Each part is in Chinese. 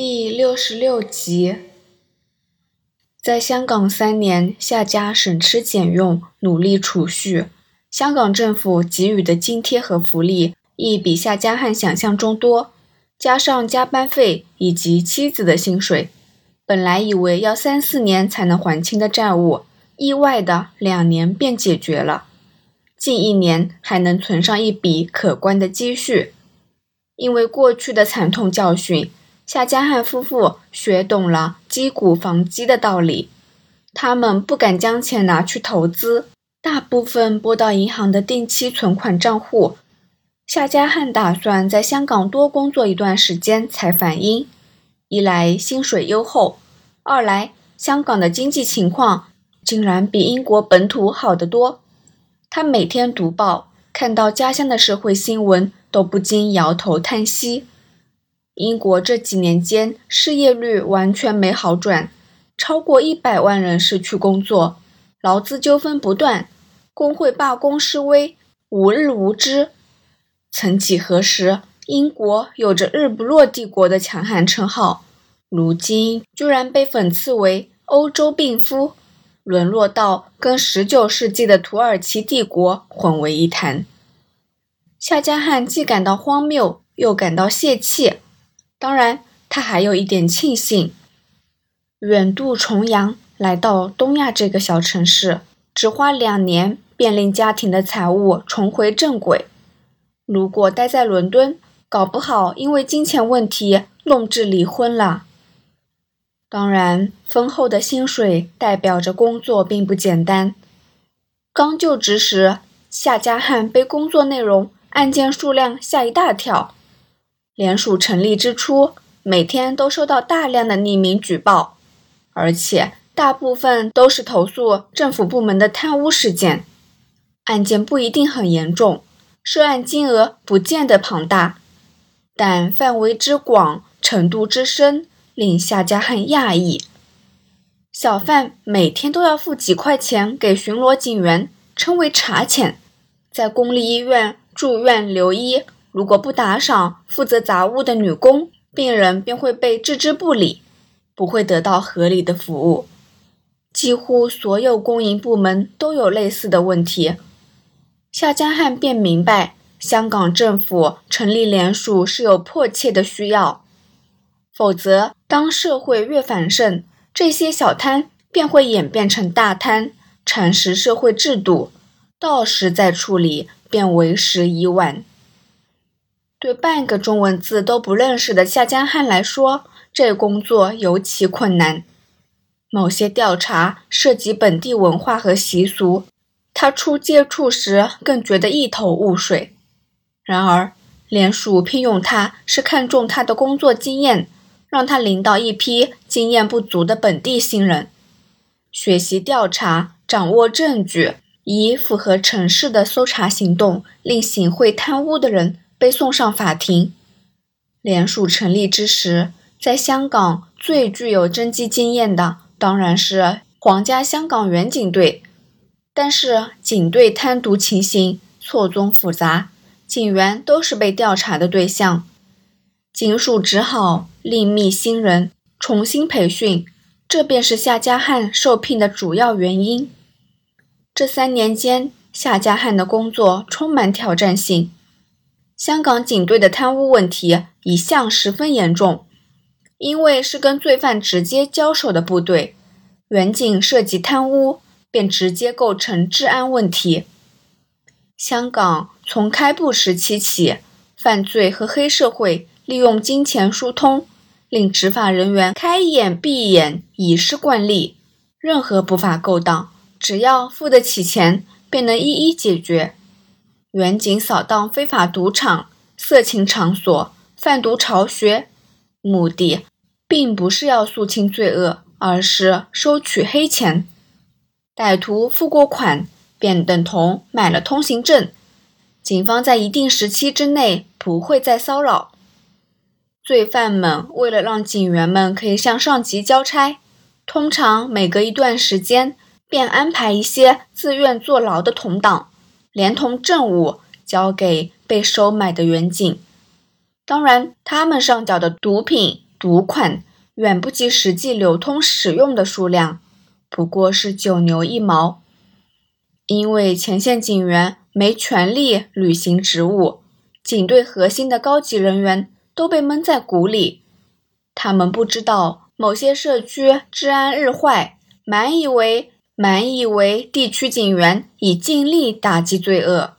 第六十六集，在香港三年，夏家省吃俭用，努力储蓄，香港政府给予的津贴和福利亦比夏家汉想象中多，加上加班费以及妻子的薪水，本来以为要三四年才能还清的债务，意外的两年便解决了，近一年还能存上一笔可观的积蓄，因为过去的惨痛教训。夏家汉夫妇学懂了击鼓防饥的道理，他们不敢将钱拿去投资，大部分拨到银行的定期存款账户。夏家汉打算在香港多工作一段时间才返英，一来薪水优厚，二来香港的经济情况竟然比英国本土好得多。他每天读报，看到家乡的社会新闻，都不禁摇头叹息。英国这几年间失业率完全没好转，超过一百万人失去工作，劳资纠纷不断，工会罢工示威无日无之。曾几何时，英国有着“日不落帝国”的强悍称号，如今居然被讽刺为“欧洲病夫”，沦落到跟19世纪的土耳其帝国混为一谈。夏加汉既感到荒谬，又感到泄气。当然，他还有一点庆幸，远渡重洋来到东亚这个小城市，只花两年便令家庭的财务重回正轨。如果待在伦敦，搞不好因为金钱问题弄至离婚了。当然，丰厚的薪水代表着工作并不简单。刚就职时，夏家汉被工作内容、案件数量吓一大跳。联署成立之初，每天都收到大量的匿名举报，而且大部分都是投诉政府部门的贪污事件。案件不一定很严重，涉案金额不见得庞大，但范围之广、程度之深，令夏家汉讶异。小贩每天都要付几块钱给巡逻警员，称为茶钱，在公立医院住院留医。如果不打赏负责杂物的女工，病人便会被置之不理，不会得到合理的服务。几乎所有公营部门都有类似的问题。夏江汉便明白，香港政府成立联署是有迫切的需要，否则当社会越繁盛，这些小摊便会演变成大摊，蚕食社会制度，到时再处理便为时已晚。对半个中文字都不认识的夏江汉来说，这工作尤其困难。某些调查涉及本地文化和习俗，他初接触时更觉得一头雾水。然而，联署聘用他是看中他的工作经验，让他领导一批经验不足的本地新人，学习调查，掌握证据，以符合城市的搜查行动，令行贿贪污的人。被送上法庭。联署成立之时，在香港最具有侦缉经验的当然是皇家香港远警队，但是警队贪渎情形错综复杂，警员都是被调查的对象，警署只好另觅新人，重新培训。这便是夏家汉受聘的主要原因。这三年间，夏家汉的工作充满挑战性。香港警队的贪污问题一向十分严重，因为是跟罪犯直接交手的部队，远警涉及贪污，便直接构成治安问题。香港从开埠时期起，犯罪和黑社会利用金钱疏通，令执法人员开眼闭眼已是惯例。任何不法勾当，只要付得起钱，便能一一解决。远警扫荡非法赌场、色情场所、贩毒巢穴，目的并不是要肃清罪恶，而是收取黑钱。歹徒付过款，便等同买了通行证。警方在一定时期之内不会再骚扰罪犯们。为了让警员们可以向上级交差，通常每隔一段时间便安排一些自愿坐牢的同党。连同证物交给被收买的远警，当然，他们上缴的毒品、赌款远不及实际流通使用的数量，不过是九牛一毛。因为前线警员没权利履行职务，警队核心的高级人员都被闷在鼓里。他们不知道某些社区治安日坏，满以为满以为地区警员已尽力打击罪恶。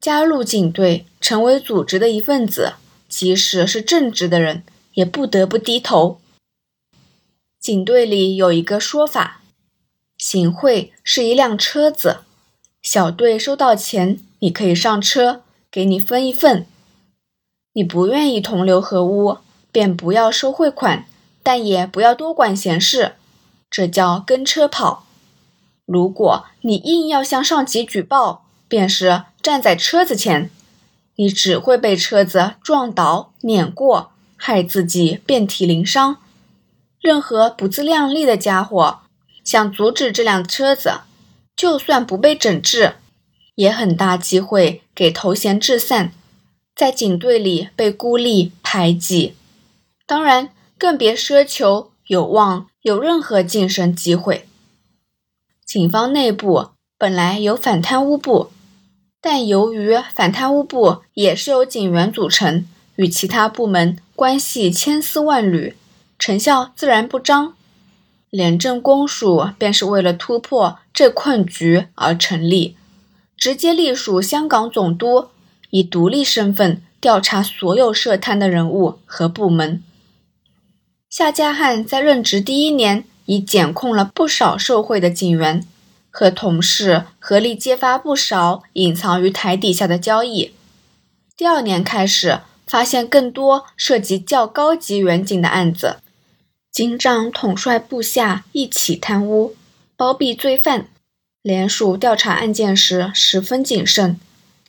加入警队，成为组织的一份子，即使是正直的人，也不得不低头。警队里有一个说法。行贿是一辆车子，小队收到钱，你可以上车，给你分一份。你不愿意同流合污，便不要收贿款，但也不要多管闲事，这叫跟车跑。如果你硬要向上级举报，便是站在车子前，你只会被车子撞倒、碾过，害自己遍体鳞伤。任何不自量力的家伙。想阻止这辆车子，就算不被整治，也很大机会给头衔致散，在警队里被孤立排挤。当然，更别奢求有望有任何晋升机会。警方内部本来有反贪污部，但由于反贪污部也是由警员组成，与其他部门关系千丝万缕，成效自然不彰。廉政公署便是为了突破这困局而成立，直接隶属香港总督，以独立身份调查所有涉贪的人物和部门。夏家汉在任职第一年，已检控了不少受贿的警员，和同事合力揭发不少隐藏于台底下的交易。第二年开始，发现更多涉及较高级远警的案子。警长统帅部下一起贪污，包庇罪犯。联署调查案件时十分谨慎，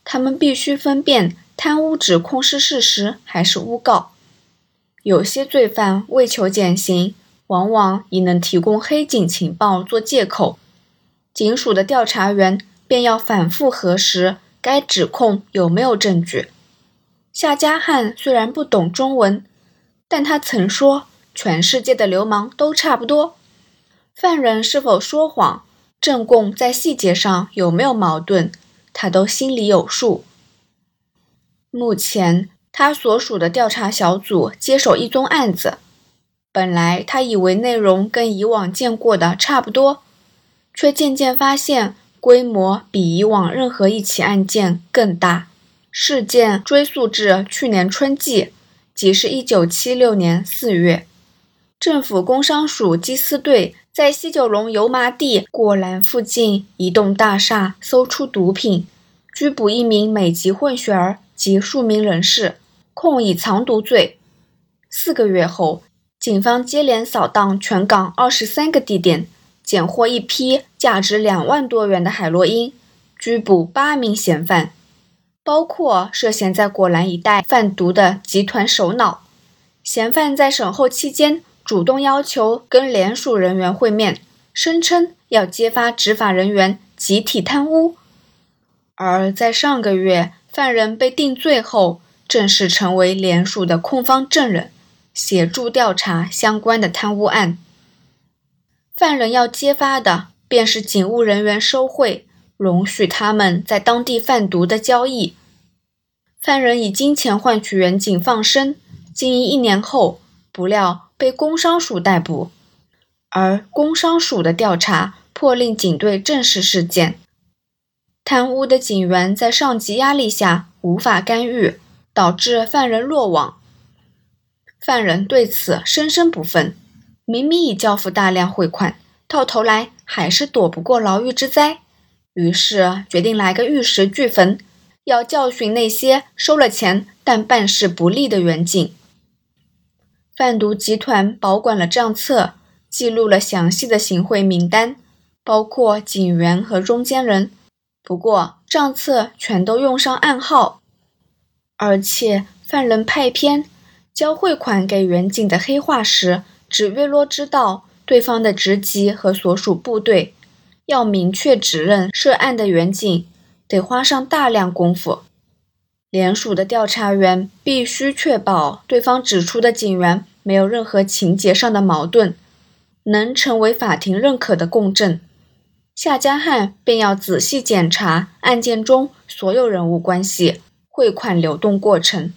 他们必须分辨贪污指控是事实还是诬告。有些罪犯为求减刑，往往以能提供黑警情报做借口，警署的调查员便要反复核实该指控有没有证据。夏家汉虽然不懂中文，但他曾说。全世界的流氓都差不多，犯人是否说谎，证供在细节上有没有矛盾，他都心里有数。目前他所属的调查小组接手一宗案子，本来他以为内容跟以往见过的差不多，却渐渐发现规模比以往任何一起案件更大。事件追溯至去年春季，即是一九七六年四月。政府工商署缉私队在西九龙油麻地果栏附近一栋大厦搜出毒品，拘捕一名美籍混血儿及数名人士，控以藏毒罪。四个月后，警方接连扫荡全港二十三个地点，检获一批价值两万多元的海洛因，拘捕八名嫌犯，包括涉嫌在果栏一带贩毒的集团首脑。嫌犯在审后期间。主动要求跟联署人员会面，声称要揭发执法人员集体贪污。而在上个月，犯人被定罪后，正式成为联署的控方证人，协助调查相关的贪污案。犯人要揭发的，便是警务人员收贿，容许他们在当地贩毒的交易。犯人以金钱换取远警放生，经营一年后，不料。被工商署逮捕，而工商署的调查破令警队正视事件。贪污的警员在上级压力下无法干预，导致犯人落网。犯人对此深深不忿，明明已交付大量汇款，到头来还是躲不过牢狱之灾，于是决定来个玉石俱焚，要教训那些收了钱但办事不力的员警。贩毒集团保管了账册，记录了详细的行贿名单，包括警员和中间人。不过账册全都用上暗号，而且犯人派片交汇款给远景的黑话时，只约落知道对方的职级和所属部队。要明确指认涉案的远景，得花上大量功夫。联署的调查员必须确保对方指出的警员没有任何情节上的矛盾，能成为法庭认可的供证，夏家汉便要仔细检查案件中所有人物关系、汇款流动过程。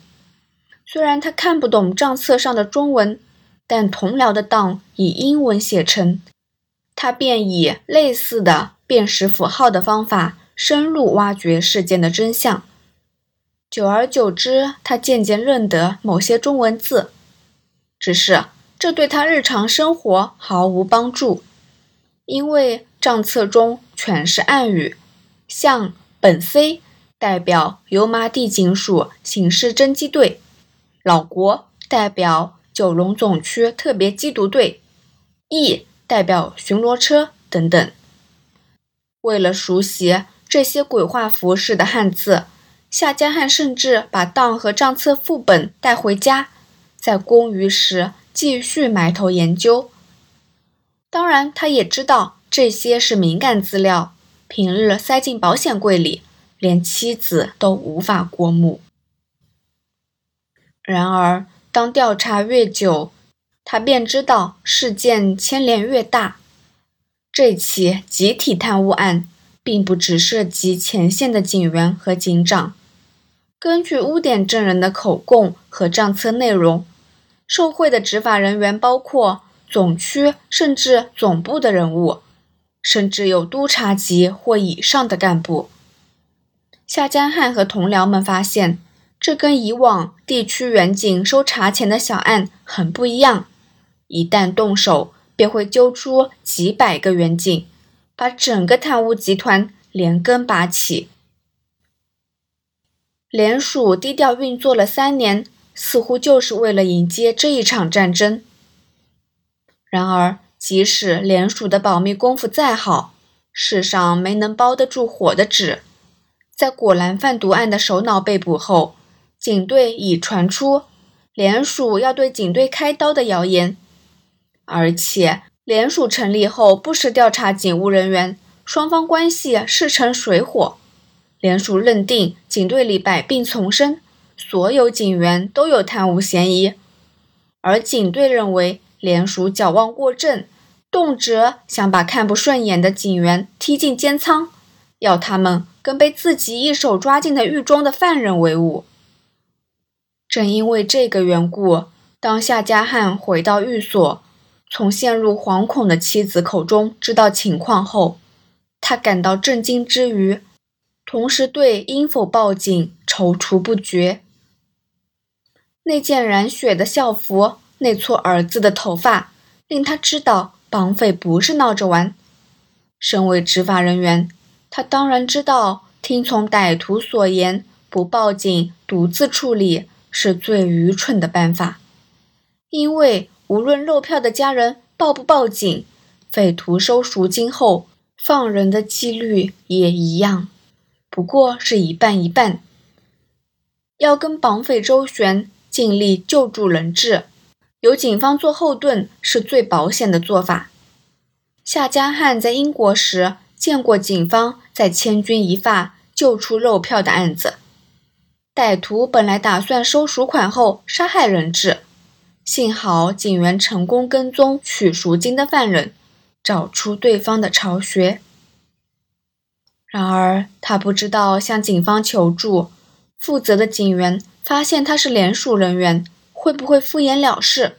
虽然他看不懂账册上的中文，但同僚的当以英文写成，他便以类似的辨识符号的方法深入挖掘事件的真相。久而久之，他渐渐认得某些中文字，只是这对他日常生活毫无帮助，因为账册中全是暗语，像本 C 代表油麻地警署刑事侦缉队。老国代表九龙总区特别缉毒队，E 代表巡逻车等等。为了熟悉这些鬼画符式的汉字，夏江汉甚至把档和账册副本带回家，在公余时继续埋头研究。当然，他也知道这些是敏感资料，平日塞进保险柜里，连妻子都无法过目。然而，当调查越久，他便知道事件牵连越大。这起集体贪污案并不只涉及前线的警员和警长。根据污点证人的口供和账册内容，受贿的执法人员包括总区甚至总部的人物，甚至有督察级或以上的干部。夏江汉和同僚们发现。这跟以往地区远警收茶钱的小案很不一样，一旦动手，便会揪出几百个远警，把整个贪污集团连根拔起。联署低调运作了三年，似乎就是为了迎接这一场战争。然而，即使联署的保密功夫再好，世上没能包得住火的纸。在果兰贩毒案的首脑被捕后。警队已传出联署要对警队开刀的谣言，而且联署成立后不时调查警务人员，双方关系势成水火。联署认定警队里百病丛生，所有警员都有贪污嫌疑，而警队认为联署矫枉过正，动辄想把看不顺眼的警员踢进监仓，要他们跟被自己一手抓进的狱中的犯人为伍。正因为这个缘故，当夏家汉回到寓所，从陷入惶恐的妻子口中知道情况后，他感到震惊之余，同时对应否报警踌躇不决。那件染血的校服，那撮儿子的头发，令他知道绑匪不是闹着玩。身为执法人员，他当然知道听从歹徒所言，不报警，独自处理。是最愚蠢的办法，因为无论漏票的家人报不报警，匪徒收赎金后放人的几率也一样，不过是一半一半。要跟绑匪周旋，尽力救助人质，由警方做后盾是最保险的做法。夏家汉在英国时见过警方在千钧一发救出漏票的案子。歹徒本来打算收赎款后杀害人质，幸好警员成功跟踪取赎金的犯人，找出对方的巢穴。然而他不知道向警方求助，负责的警员发现他是联署人员，会不会敷衍了事？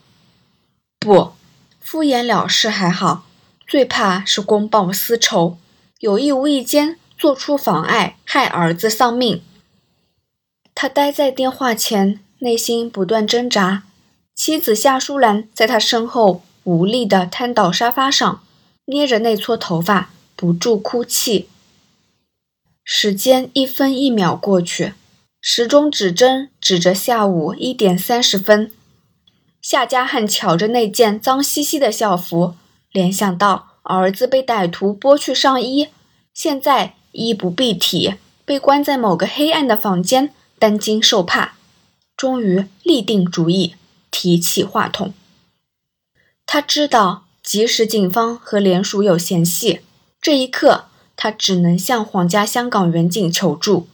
不，敷衍了事还好，最怕是公报私仇，有意无意间做出妨碍，害儿子丧命。他呆在电话前，内心不断挣扎。妻子夏淑兰在他身后无力地瘫倒沙发上，捏着那撮头发，不住哭泣。时间一分一秒过去，时钟指针指着下午一点三十分。夏家汉瞧着那件脏兮兮的校服，联想到儿子被歹徒剥去上衣，现在衣不蔽体，被关在某个黑暗的房间。担惊受怕，终于立定主意，提起话筒。他知道，即使警方和联署有嫌隙，这一刻他只能向皇家香港远警求助。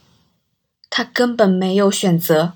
他根本没有选择。